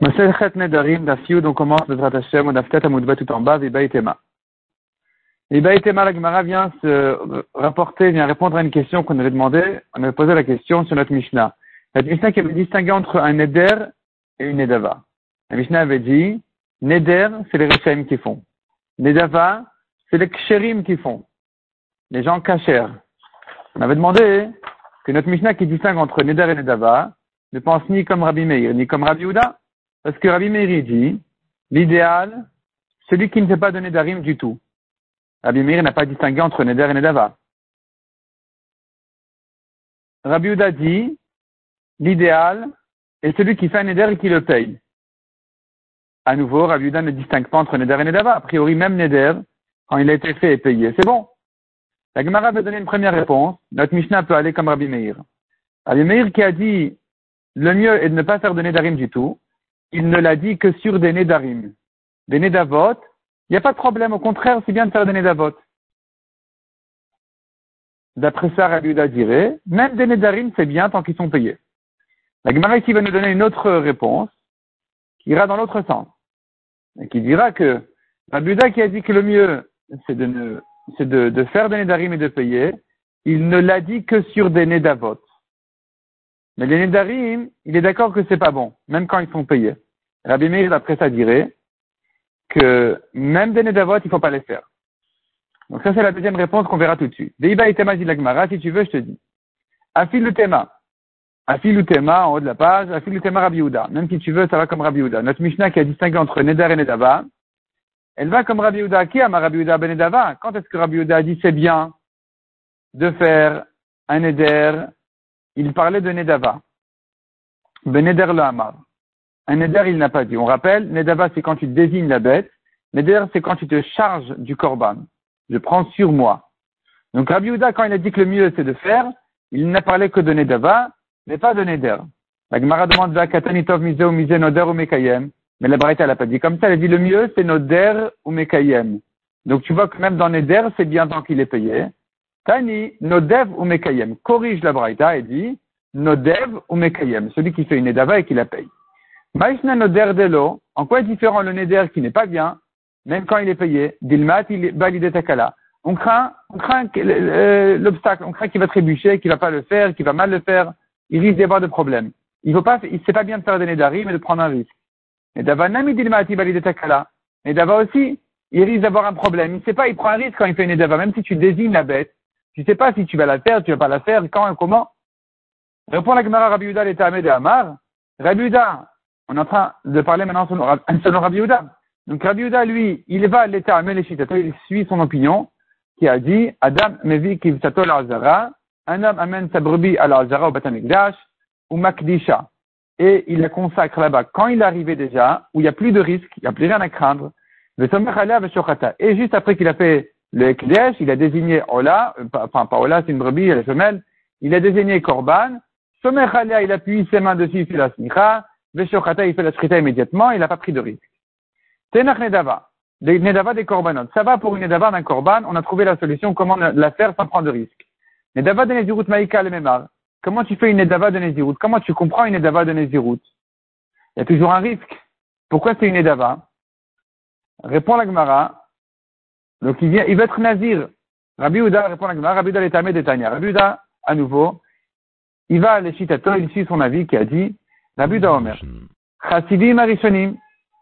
Nedarim, on commence le Hashem, on a peut-être Amoudba tout en bas, Vibaïtema. Vibaïtema, la Gemara vient se rapporter, vient répondre à une question qu'on avait demandé, on avait posé la question sur notre Mishnah. La Mishnah qui avait distingué entre un Neder et une Nedava. La Mishnah avait dit, Neder, c'est les Rechaim qui font. Nedava, c'est les Ksherim qui font. Les gens cachers. On avait demandé que notre Mishnah qui distingue entre Neder et Nedava ne pense ni comme Rabbi Meir, ni comme Rabbi Uda. Parce que Rabbi Meir dit, l'idéal, celui qui ne s'est pas donné d'arim du tout. Rabbi Meir n'a pas distingué entre Neder et Nedava. Rabbi Uda dit, l'idéal est celui qui fait un Neder et qui le paye. À nouveau, Rabbi Uda ne distingue pas entre Neder et Nedava. A priori, même Neder, quand il a été fait et payé, c'est bon. La Gemara veut donner une première réponse. Notre Mishnah peut aller comme Rabbi Meir. Rabbi Meir qui a dit, le mieux est de ne pas faire de Nedarim du tout il ne l'a dit que sur des Nédarim. Des Nédavot, il n'y a pas de problème, au contraire, c'est bien de faire des Nédavot. D'après ça, Rabbi dirait, même des Nédarim, c'est bien tant qu'ils sont payés. La Gemara ici va nous donner une autre réponse, qui ira dans l'autre sens. Et qui dira que Rabbi qui a dit que le mieux, c'est de, faire des Nédarim et de payer, il ne l'a dit que sur des Nédavot. Mais les Nédarim, il est d'accord que c'est pas bon, même quand ils sont payés. Rabbi Meir, après ça, dirait que même des Nédavot, il faut pas les faire. Donc ça, c'est la deuxième réponse qu'on verra tout de suite. Deiba et Tema Lagmara, si tu veux, je te dis. Afil le Tema. Afil le Tema, en haut de la page, Afil le Tema Rabbi Uda. Même si tu veux, ça va comme Rabbi Uda. Notre Mishnah qui a distingué entre Neder et Nedava, elle va comme Rabbi Uda. Qui a ma Rabbi Uda ben Nedava? Quand est-ce que Rabbi Uda a dit c'est bien de faire un Neder il parlait de Nedava. Beneder le Hamar. Un Neder, il n'a pas dit. On rappelle, Nedava, c'est quand tu désignes la bête. Neder, c'est quand tu te charges du korban. Je prends sur moi. Donc Rabbi Uda, quand il a dit que le mieux c'est de faire, il n'a parlé que de Nedava, mais pas de Neder. La Gemara demande Katanitov mise ou mise Noder ou Mekayem. Mais la Braïta, elle n'a pas dit comme ça. Elle a dit le mieux c'est Noder ou Mekayem. Donc tu vois que même dans Neder, c'est bien tant qu'il est payé. Tani, Nodev ou Mekayem. Corrige la Braïta et dit Nodev ou Mekayem. Celui qui fait une Edava et qui la paye. Maïsna Noder Delo. En quoi est différent le Neder qui n'est pas bien, même quand il est payé? Dilmat, il valide takala. On craint, on craint euh, l'obstacle, on craint qu'il va trébucher, qu'il va pas le faire, qu'il va mal le faire. Il risque d'y avoir de problèmes. Il faut pas, c'est pas bien de faire des Nedari, mais de prendre un risque. Nedava Nami Dilmat, il valide takala. Nedava aussi, il risque d'avoir un problème. Il sait pas, il prend un risque quand il fait une Nedava, même si tu désignes la bête tu sais pas si tu vas la faire, tu vas pas la faire, quand et comment. Répond la Gemara Rabbi Yuda, l'état de Amar. Rabbi Yuda, on est en train de parler maintenant selon Rabbi Yuda. Donc Rabbi lui, il va à l'état Amel il suit son opinion, qui a dit, Adam mevi kivsato l'azara, un homme amène sa brebis à l'azara au Batamikdash, ou makdisha. Et il la consacre là-bas quand il est arrivé déjà, où il n'y a plus de risque, il n'y a plus rien à craindre. Et juste après qu'il a fait le Ekdesh, il a désigné Ola, enfin pas Ola, c'est une brebis, elle est femelle, il a désigné Korban, Somer il appuie ses mains dessus, il fait la smicha, Veshochata, il fait la shrita immédiatement, il n'a pas pris de risque. Tenach Nedava, Nedava des Korbanot. Ça va pour une Nedava d'un Korban, on a trouvé la solution, comment la faire sans prendre de risque. Nedava de Nezirut Maïka le Memar. Comment tu fais une Nedava de Nezirut? Comment tu comprends une Nedava de Nezirut? Il y a toujours un risque. Pourquoi c'est une Nedava? Répond la Gemara, donc il vient, il veut être nazir. Rabbi Uda répond à la Rabbi Uda est de Tanya. Rabbi Uda, à nouveau, il va à l'Eshitato, il suit son avis qui a dit, Rabbi Uda Omer, Chassidim Arishonim,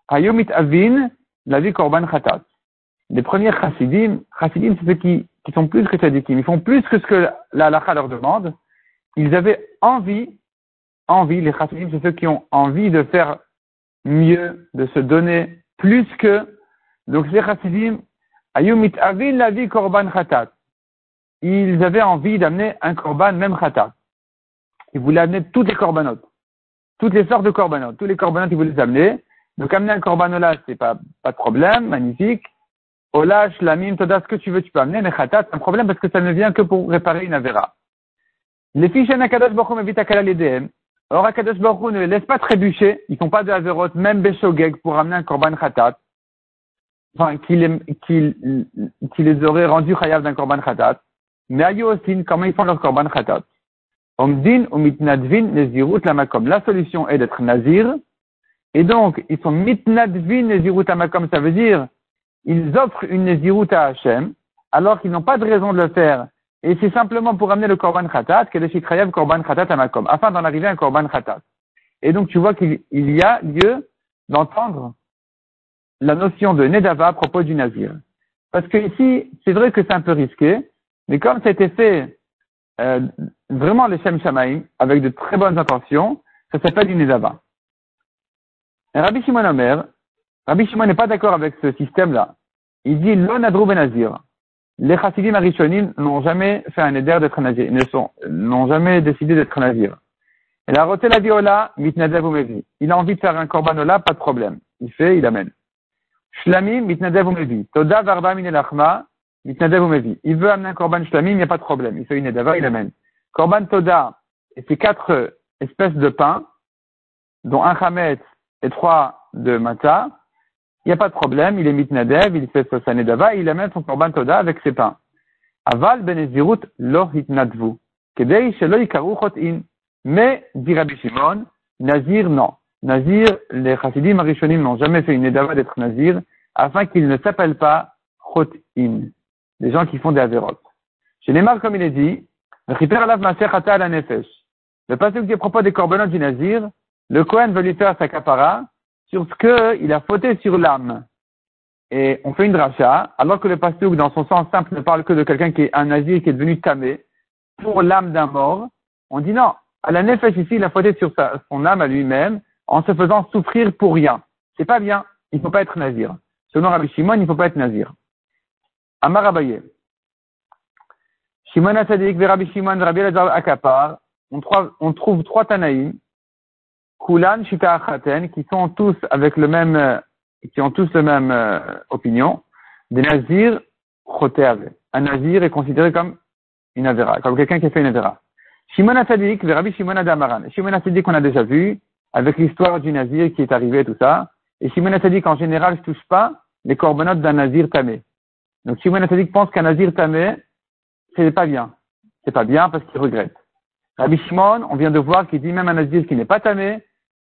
Hayomit Avin, la vie Korban Khatat. Les premiers Chassidim, Chassidim, c'est ceux qui, qui sont plus que Tzadikim. Ils font plus que ce que la halakha leur demande. Ils avaient envie, envie, les Chassidim, c'est ceux qui ont envie de faire mieux, de se donner plus que, donc ces Chassidim, Ayumit avin la vie korban khatat. Ils avaient envie d'amener un korban, même khatat. Ils voulaient amener toutes les korbanot. Toutes les sortes de korbanot. Tous les korbanot, ils voulaient les amener. Donc amener un korban ola, c'est pas, pas de problème, magnifique. Ola, shlamim, toda, ce que tu veux, tu peux amener, mais khatat, c'est un problème parce que ça ne vient que pour réparer une avera. Les fiches Akadosh Baruch Hu à l'EDM. Or, Akadosh Baruch ne les laisse pas trébucher. Ils font pas de averot, même Beshogeg, pour amener un korban khatat enfin, qu'il qu les aurait rendus chayav d'un korban khatat. Mais aussi, comment ils font leur korban khatat Omdin ou nezirut lamakom. La solution est d'être nazir Et donc, ils sont mitnadvin nezirut amakom, ça veut dire, ils offrent une nezirut à Hachem, alors qu'ils n'ont pas de raison de le faire. Et c'est simplement pour amener le korban khatat, que le korban khatat amakom, afin d'en arriver à un korban khatat. Et donc, tu vois qu'il y a lieu d'entendre la notion de nedava à propos du nazir. Parce que ici, c'est vrai que c'est un peu risqué, mais comme ça a été fait euh, vraiment les Shem Shamaim, avec de très bonnes intentions, ça s'appelle du nedava. Rabbi Shimon Omer, Rabbi Shimon n'est pas d'accord avec ce système-là. Il dit lo nadrou benazir. Les chassidim arishonim n'ont jamais fait un éder d'être nazir, n'ont jamais décidé d'être nazir. Il a roté la viola, mitnadev. Il a envie de faire un korbanola, pas de problème. Il fait, il amène. Mitnadev. Il veut amener un korban shlamim, il n'y a pas de problème. Il fait une edava, il amène. Korban toda, c'est quatre espèces de pain, dont un chametz et trois de mata, il n'y a pas de problème, il est mitnadev, il fait sa nedava, il amène son korban toda avec ses pains. Aval benezirut lo hitnadvu. Kedei shelo in. Mais, dit Rabbi Shimon, Nazir, non. Nazir, les chassidim arishonim n'ont jamais fait une nedava d'être Nazir, afin qu'il ne s'appelle pas Chot-in. Des gens qui font des avérotes. Chez Neymar, comme il est dit, le passage qui est propos des corbanotes du Nazir, le Kohen veut lui faire sa capara sur ce qu'il a fauté sur l'âme. Et on fait une dracha, alors que le pasteur, dans son sens simple, ne parle que de quelqu'un qui est un nazir qui est devenu tamé pour l'âme d'un mort. On dit non. À la nefesh ici, il a fauté sur son âme à lui-même en se faisant souffrir pour rien. C'est pas bien. Il ne faut pas être nazir. Selon Rabbi Shimon, il ne faut pas être nazir. Amar Abaye. Shimon Asadik, Rabbi Shimon, Rabbi Elazar Akapar. On, trouve trois Tanaïm Kulan, Shita Achaten, qui sont tous avec le même, qui ont tous la même euh, opinion, des nazirs choteave. Un nazir est considéré comme une avera, comme quelqu'un qui a fait une avera. Shimon Asadik, Rabbi Shimon Adamaran. Shimon Asadik, on a déjà vu, avec l'histoire du nazir qui est arrivé, tout ça. Et Shimon Asadik, en général, ne touche pas les corbanotes d'un nazir tamé. Donc Shimon Asadik pense qu'un nazir tamé, c'est pas bien. C'est pas bien parce qu'il regrette. Rabbi Shimon, on vient de voir qu'il dit même un nazir qui n'est pas tamé,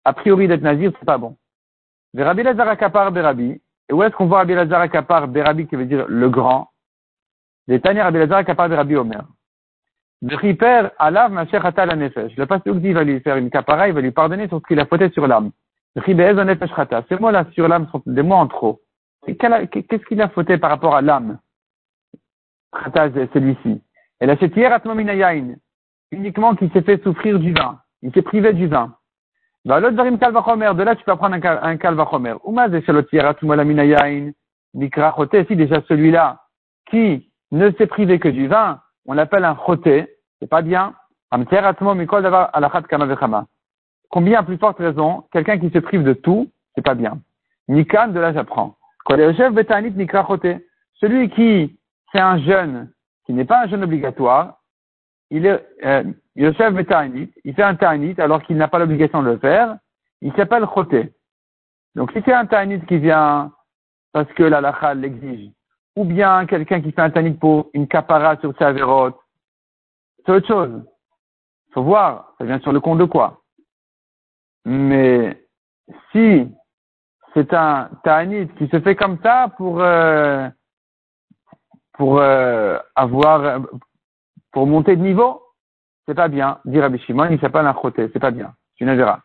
a priori d'être nazir, c'est pas bon. Rabbi Lazar Akapar Berabi, et où est-ce qu'on voit Rabbi Lazar Akapar Berabi qui veut dire le grand? Les Tanya Rabbi Lazar Akapar Berabi Omer. Riper alav macher la nefesh. Le pasteur dit, va lui faire une capara, il va lui pardonner sur ce qu'il a fauté sur l'âme. Ces mots-là sur l'âme sont des mots en trop. Qu'est-ce qu'il a fauté par rapport à l'âme? C'est celui-ci. Et la chetière. Uniquement qu'il s'est fait souffrir du vin. Il s'est privé du vin. De là, tu peux prendre un kalvachomer. Si déjà celui-là, qui ne s'est privé que du vin, on l'appelle un choté, c'est pas bien. Combien à plus forte raison, quelqu'un qui se prive de tout, c'est pas bien. Nikan, de là j'apprends. Celui qui, c'est un jeune, qui n'est pas un jeune obligatoire, il est, euh, Yosef il fait un ta'anit alors qu'il n'a pas l'obligation de le faire, il s'appelle Choté. Donc si c'est un ta'anit qui vient parce que la lacha l'exige, ou bien quelqu'un qui fait un ta'anit pour une capara sur sa c'est autre chose. Faut voir, ça vient sur le compte de quoi. Mais si c'est un ta'anit qui se fait comme ça pour euh, pour euh, avoir pour monter de niveau, c'est pas bien. Dire Rabbi Shimon, il s'appelle un choté, c'est pas bien. C'est une avera.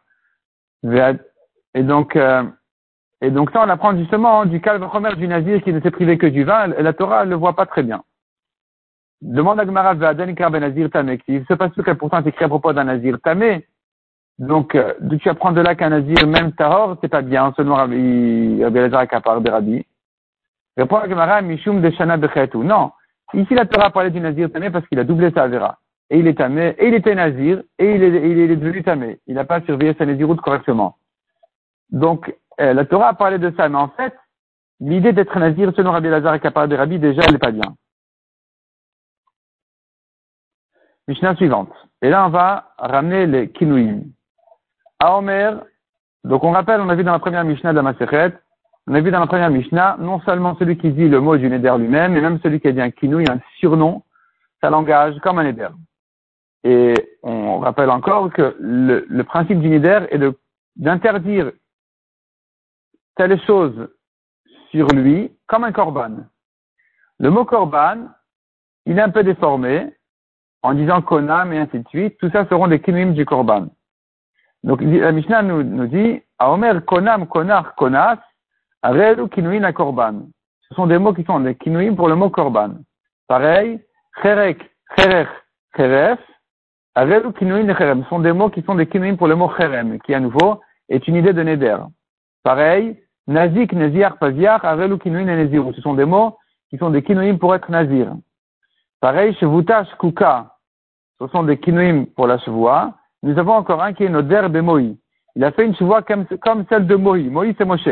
Et donc, euh, et donc ça, on apprend justement du calme du nazir qui ne s'est privé que du vin, la Torah ne le voit pas très bien. Demande à Ve'adan ben nazir tamé, qui se passe que pourtant écrit à propos d'un nazir tamé. Donc, euh, tu apprends de là qu'un nazir, même tahor, c'est pas bien, selon Rabbi, Rabbi Elazar Kapar de Rabbi. Répond à Gemara, Mishum de Shana Bechetu. Non. Ici, la Torah parlait du nazir tamé parce qu'il a doublé sa avera et il est tamé, et il était nazir, et il est, il est devenu tamé. Il n'a pas surveillé sa naziroute correctement. Donc, euh, la Torah parlé de ça, mais en fait, l'idée d'être nazir, selon Rabbi Lazar et Kapar de déjà, elle n'est pas bien. Mishnah suivante. Et là, on va ramener les kinouim. À Omer, donc on rappelle, on a vu dans la première Mishnah de la Masechet, on a vu dans la première Mishnah, non seulement celui qui dit le mot du Neder lui-même, mais même celui qui a dit un kinouï, un surnom, ça l'engage comme un Neder. Et on rappelle encore que le, principe du nidère est d'interdire telle chose sur lui comme un korban. Le mot korban, il est un peu déformé en disant konam et ainsi de suite. Tout ça seront des kinuim du korban. Donc la Mishnah nous, nous dit, Omer konam konar konas, arelu kinuim a korban. Ce sont des mots qui sont des kinuim pour le mot korban. Pareil, cherek, cherech, cheref, arelu kinuim cherem. Ce sont des mots qui sont des kinuim pour le mot cherem, qui à nouveau est une idée de neder. Pareil, nazik, neziar, paziar, arelu kinuim et neziru. Ce sont des mots qui sont des kinuim pour être nazir. Pareil, shevutash, kuka. Ce sont des kinuim pour la chevoie. Nous avons encore un qui est Noder de Moï. Il a fait une chevoie comme, comme, celle de Moï. Moï, c'est Moshe.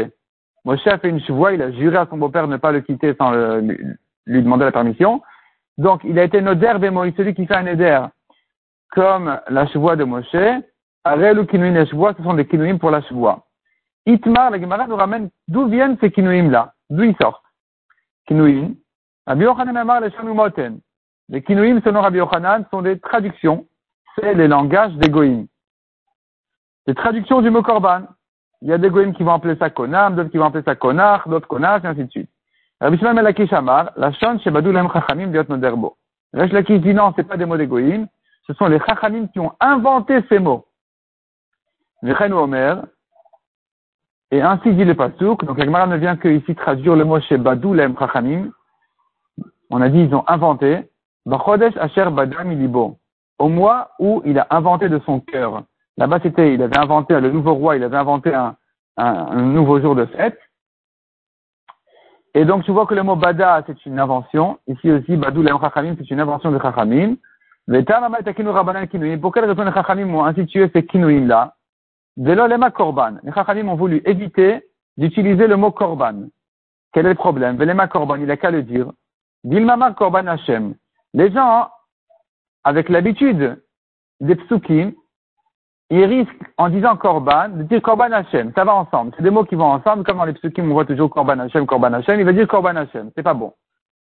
Moshe a fait une chevoie, il a juré à son beau-père ne pas le quitter sans lui, demander la permission. Donc, il a été Noder de Moï, celui qui fait un Neder comme la chevoie de Moshe. Arel ou Kinuim et chevoie, ce sont des Kinuim pour la chevoie. Itmar, la Gemara nous ramène d'où viennent ces Kinuim-là, d'où ils sortent? Kinuim. Rabbi Yochanan Amar les Shanumoten. Les Kinuim, selon Rabbi Yochanan, sont des traductions c'est les langages des. Les traductions du mot korban. Il y a des goïms qui vont appeler ça konam, d'autres qui vont appeler ça konar, d'autres konas, et ainsi de suite. Rabbi Shimon Melakish Amar, la chante chez Badou Lem Chachamim. Resh Lakish dit non, c'est pas des mots des ce sont les Chachamim qui ont inventé ces mots. Vechen Omer, et ainsi dit le Pasuk, donc la Gemara ne vient que ici traduire le mot chez Badou Lem Chachamim. On a dit ils ont inventé, Asher Badam Ilibo au mois où il a inventé de son cœur. Là-bas, c'était, il avait inventé, le nouveau roi, il avait inventé un, un, nouveau jour de fête. Et donc, tu vois que le mot Bada, c'est une invention. Ici aussi, Badou le Chachamim, c'est une invention de Chachamim. Pour quelle raison les Chachamim ont institué ces kinuim-là? Velo korban. Les Chachamim ont voulu éviter d'utiliser le mot korban. Quel est le problème? Velema korban, il a qu'à le dire. Dilmama korban Hashem. Les gens avec l'habitude des psukim, il risque, en disant korban, de dire korban Hashem. Ça va ensemble. C'est des mots qui vont ensemble. Comme dans les psukim, on voit toujours korban Hashem, korban Hashem. Il va dire korban Hashem. C'est pas bon.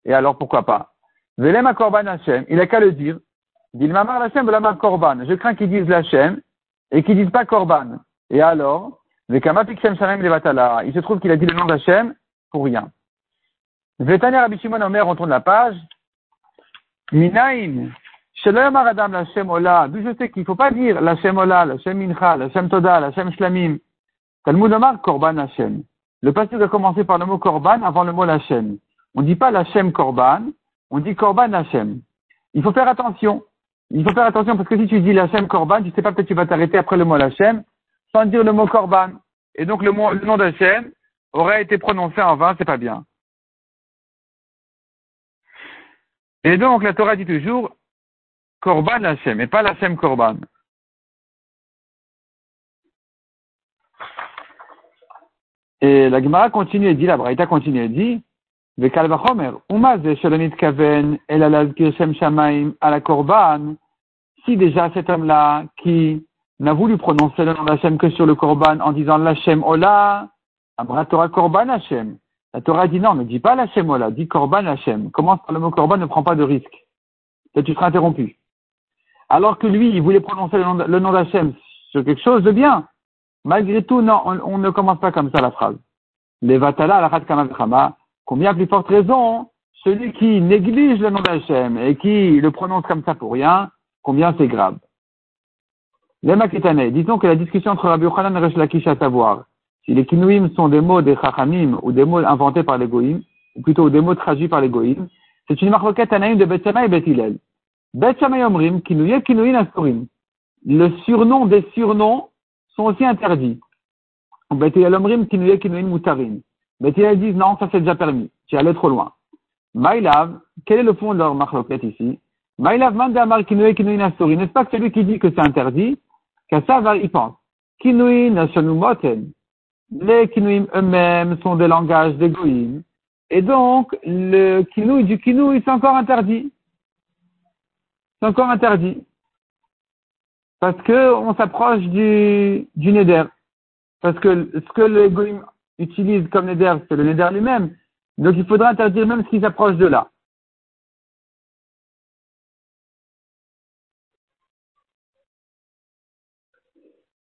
Et alors, pourquoi pas? Velema korban Hashem. Il a qu'à le dire. Dit mamar Hashem, velema korban. Je crains qu'ils disent l'Hashem et qu'ils disent pas korban. Et alors, il se trouve qu'il a dit le nom d'Hashem pour rien. Vetania Rabbi Shimon Omer, on tourne la page. Minaïn, Adam la Shem Ola, d'où je sais qu'il ne faut pas dire la Shem Ola, la Shem Mincha, la Shem Toda, la Shem Shlamim. Talmud Omar, Korban Hashem. Le passé doit commencer par le mot Korban avant le mot Hashem. On ne dit pas la Shem Korban, on dit Korban Hashem. Il faut faire attention. Il faut faire attention parce que si tu dis la Shem Korban, tu sais pas peut-être tu vas t'arrêter après le mot Hashem sans dire le mot Korban. Et donc le, mot, le nom d'Hashem aurait été prononcé en vain, c'est pas bien. Et donc la Torah dit toujours Korban Hashem et pas Hashem Korban. Et la Gemara continue et dit, la Braïta continue et dit, si déjà cet homme-là qui n'a voulu prononcer le nom d'Hachem que sur le Korban en disant l'Hachem Ola, Abra Torah Korban Hachem. La Torah dit non, ne dis pas l'Hachem Ola, dis Korban Hachem. Commence par le mot Korban, ne prends pas de risque. Tu seras interrompu alors que lui, il voulait prononcer le nom, d'Hachem sur quelque chose de bien. Malgré tout, non, on, ne commence pas comme ça la phrase. Les vatala la combien plus forte raison, celui qui néglige le nom d'Hachem et qui le prononce comme ça pour rien, combien c'est grave. Les maketane, disons que la discussion entre Rabbi Yochanan et Resh Lakish à savoir si les kinuim sont des mots des chachamim ou des mots inventés par les ou plutôt des mots traduits par les c'est une marloquette anaïm de Bethsama et Bethilel. Le surnom des surnoms sont aussi interdits. Betilel disent non, ça c'est déjà permis. Tu allé trop loin. Maïlav, quel est le fond de leur marloquette ici? Maïlav mandamar kinuye kinuin asuri. N'est-ce pas que celui qui dit que c'est interdit, qu'à ça il pense. Kinuin moten. Les kinuim eux-mêmes sont des langages d'égoïm. Et donc, le kinouï du kinouï, c'est encore interdit c'est encore interdit. Parce que on s'approche du, du Neder. Parce que ce que les goïms utilisent comme Neder, c'est le Neder lui-même. Donc il faudra interdire même ce qui s'approche de là.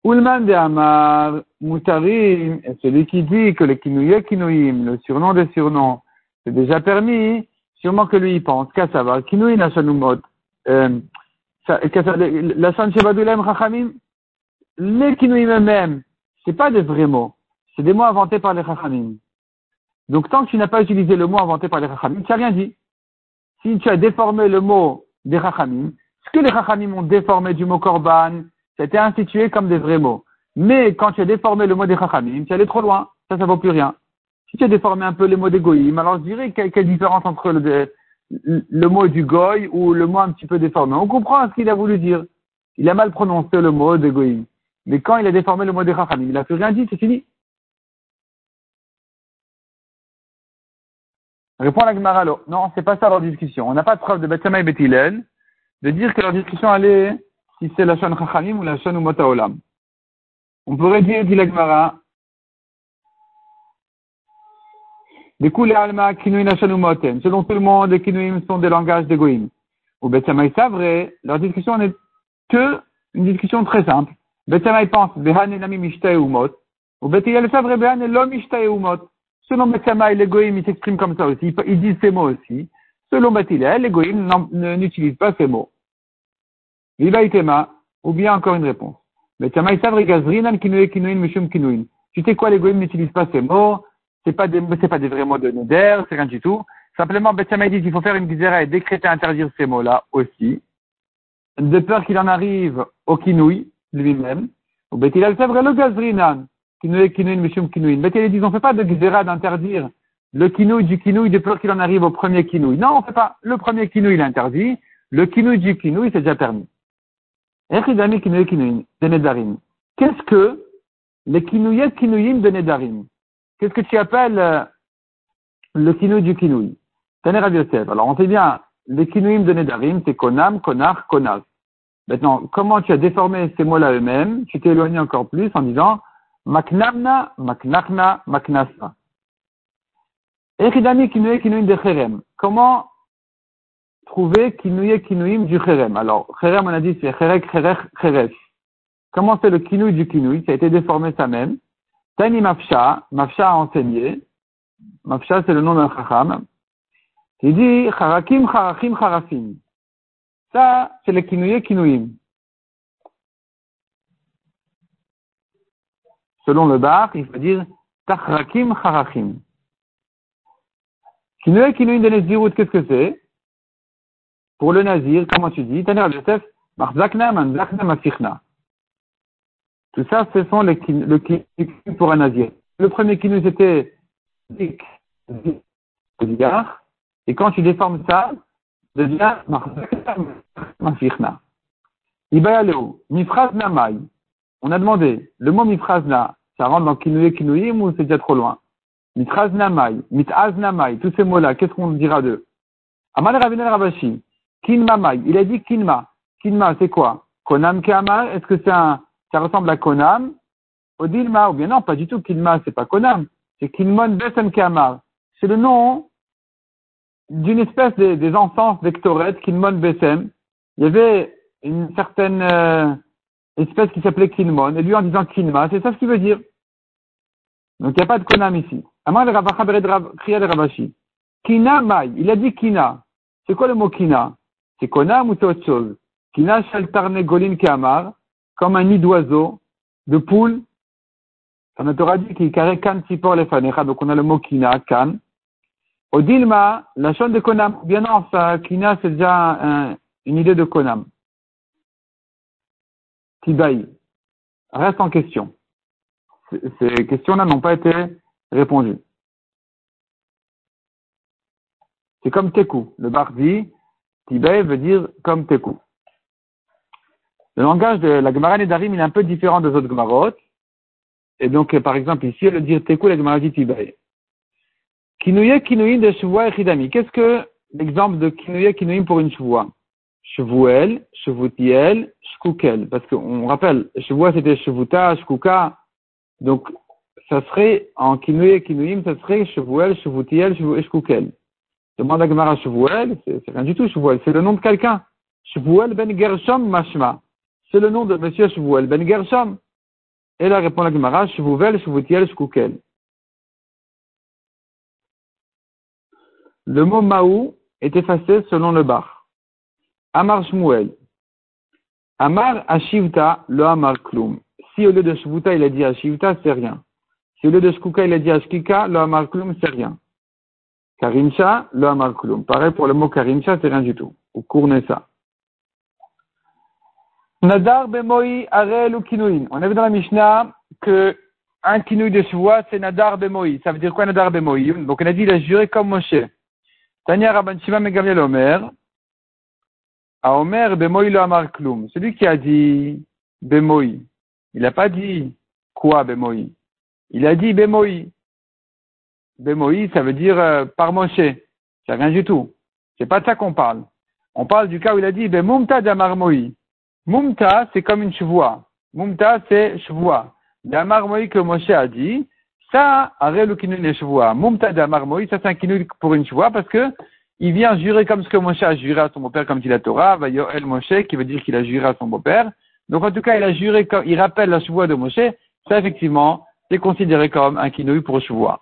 Ulman de Amar, Mutarim, celui qui dit que le Kinouye Kinouim, le surnom des surnoms, c'est déjà permis, sûrement que lui il pense, qu'à savoir, Kinouim Nashanumot, euh, la San Shebadulem Chachamim, les Kinouim eux-mêmes, c'est pas des vrais mots, c'est des mots inventés par les Chachamim. Donc tant que tu n'as pas utilisé le mot inventé par les Chachamim, tu n'as rien dit. Si tu as déformé le mot des Chachamim, ce que les Chachamim ont déformé du mot Korban, c'était institué comme des vrais mots. Mais quand tu as déformé le mot des Chachamim, tu allé trop loin. Ça, ça vaut plus rien. Si tu as déformé un peu les mots des Goïm, alors je dirais quelle, différence entre le, mot du Goy ou le mot un petit peu déformé? On comprend ce qu'il a voulu dire. Il a mal prononcé le mot des Goïm. Mais quand il a déformé le mot des Chachamim, il n'a plus rien dit, c'est fini. Répond la Gemara, non, c'est pas ça leur discussion. On n'a pas de preuve de Bethsama et Bethilel de dire que leur discussion allait si c'est la chaîne Chachamim ou la chaîne Umota Olam. On pourrait dire, dit la Gemara, des coups les Alma, Kinuim, la chaîne Umoten. Selon tout le monde, les Kinuim sont des langages d'égoïm. Ou Bethsama c'est vrai, leur discussion n'est que une discussion très simple. Bethsama pense, Behan Nami Mishtae Umot. Ou Bethilel c'est vrai, Behan Lo Mishtae Umot. Selon Bethsama, les Goïm, ils s'expriment comme ça aussi. Ils disent ces mots aussi. Selon Bethilel, les Goïm n'utilisent pas ces mots ou bien encore une réponse. Tu sais quoi, les goïms n'utilisent pas ces mots, c'est pas des, c'est pas des vrais mots de Neder, c'est rien du tout. Simplement, Bethsama dit qu'il faut faire une gizera et décréter interdire ces mots-là aussi, de peur qu'il en arrive au kinouï lui-même. Ou Bethilal vrai le gazrinan, kinouï, kinouï, mishum kinouï. Bethilal dit, on fait pas de gizera d'interdire le kinouï du kinouï de peur qu'il en arrive au premier kinouï. Non, on fait pas. Le premier kinouï, il est interdit. Le kinouï du kinouï, c'est déjà permis. Qu'est-ce que les kinouyettes kinouïm de Nedarim Qu'est-ce que tu appelles le kinouï du kinouï Alors on sait bien, les kinouïm de Nedarim, c'est konam, konar, konas. Maintenant, comment tu as déformé ces mots-là eux-mêmes? Tu t'es éloigné encore plus en disant maknamna, maknachna, maknasa. Kinouim. Comment trouver kinouye kinouim du cherem. Alors, cherem, on a dit, c'est cherek, cherech, cheresh. Comment c'est le kinouï du kinouï Ça a été déformé ça même. Tani Mafsha, Mafsha a enseigné. Mafsha, c'est le nom d'un chacham. Il dit, charakim, charachim, charafim. Ça, c'est le kinouye kinouim. Selon le bar, il faut dire, tachrakim, charachim. Kinouye kinouim de Nezirut, qu'est-ce que c'est? Pour le nazir, comment tu dis Tout ça, ce sont les, le pour un nazir. Le premier kinu, c'était et quand tu déformes ça, devient Mafichna. Ibayaleu, Mifraz Namai. On a demandé, le mot Mifrazna, ça rentre dans Kinouye Kinouim ou c'est déjà trop loin? Mitraz Namai, Mitaz Namai, tous ces mots-là, qu'est-ce qu'on dira d'eux? Amal Ravinel Rabashi, Kinma Il a dit Kinma. Kinma, c'est quoi? Konam Kamar, est-ce que c'est un, ça ressemble à Konam? Odilma, ou bien non, pas du tout. Kinma, c'est pas Konam. C'est Kinmon Besem Kamar. C'est le nom d'une espèce des, des encens Kinmon Besem. Il y avait une certaine euh, espèce qui s'appelait Kinmon, et lui en disant Kinma, c'est ça ce qu'il veut dire. Donc il n'y a pas de Konam ici. Amar le Rabashi. Kina Mai, il a dit Kina. C'est quoi le mot Kina? C'est Konam ou autre chose Kina shaltarne golin kamar, comme un nid d'oiseau, de poule. On Torah dit qu'il carré kan fanecha, donc on a le mot kina, kan. Odilma, la chaîne de Konam, bien non, ça, kina c'est déjà une idée de Konam. Tibaï. Reste en question. Ces questions-là n'ont pas été répondues. C'est comme Teku. Le bar dit, Tibet veut dire comme Teku. Le langage de la Gemara Nedarim, il est un peu différent des autres Gemarot. Et donc, par exemple, ici, veut dire Teku, la Gemara dit Tibet. Kinouye Kinouim de Shavua et Qu'est-ce que l'exemple de Kinouye Kinouim pour une Shavua Shavuel, Shavutiel, Shkukel. Parce qu'on rappelle, Shavua c'était Shavuta, Shkuka. Donc, ça serait, en Kinouye Kinouim, ça serait Shavuel, Shavutiel, Shkukel. Demande à Gemara Shavuel, c'est rien du tout Shavuel, c'est le nom de quelqu'un. Shavuel ben Gershom Mashma. C'est le nom de monsieur Shavuel ben Gershom. Et là répond la Gemara, Shvuvel, Shvutiel, Shkukel. Le mot Maou est effacé selon le bar. Amar Shmuel. Amar Ashivta, le Amar Klum. Si au lieu de Shvuta, il a dit Ashivta, c'est rien. Si au lieu de Shkuka, il a dit Ashkika, le Amar Klum, c'est rien. Karincha, le Amar Klum. Pareil pour le mot Karincha, c'est rien du tout. Ou Kournessa. Nadar bemoi arel ou kinuin. On a vu dans la Mishnah que un kinouï de Shvoa, c'est Nadar bemoi. Ça veut dire quoi Nadar bemoi? Donc on a dit, il a juré comme Moshe. Tanya Rabban Shiva Megamiel Omer. A Omer bemoi lo amar klum. Celui qui a dit bemoi. Il n'a pas dit quoi bemoi? Il a dit bemoi. Bemoi, ça veut dire euh, par Moshe. C'est rien du tout. C'est pas de ça qu'on parle. On parle du cas où il a dit bemumta damar moi. Mumta, c'est comme une chevoie. Mumta, c'est chevoie. Damar moi que Moshe a dit, ça, arel kinun chevoie. Mumta damar moi, ça c'est un kinun pour une chevoie parce que il vient jurer comme ce que Moshe a juré à son beau-père, comme dit la Torah, El Moshe, qui veut dire qu'il a juré à son beau-père. Donc en tout cas, il a juré, comme, il rappelle la chevoie de Moshe. Ça, effectivement, c'est considéré comme un kinouï pour chevoie.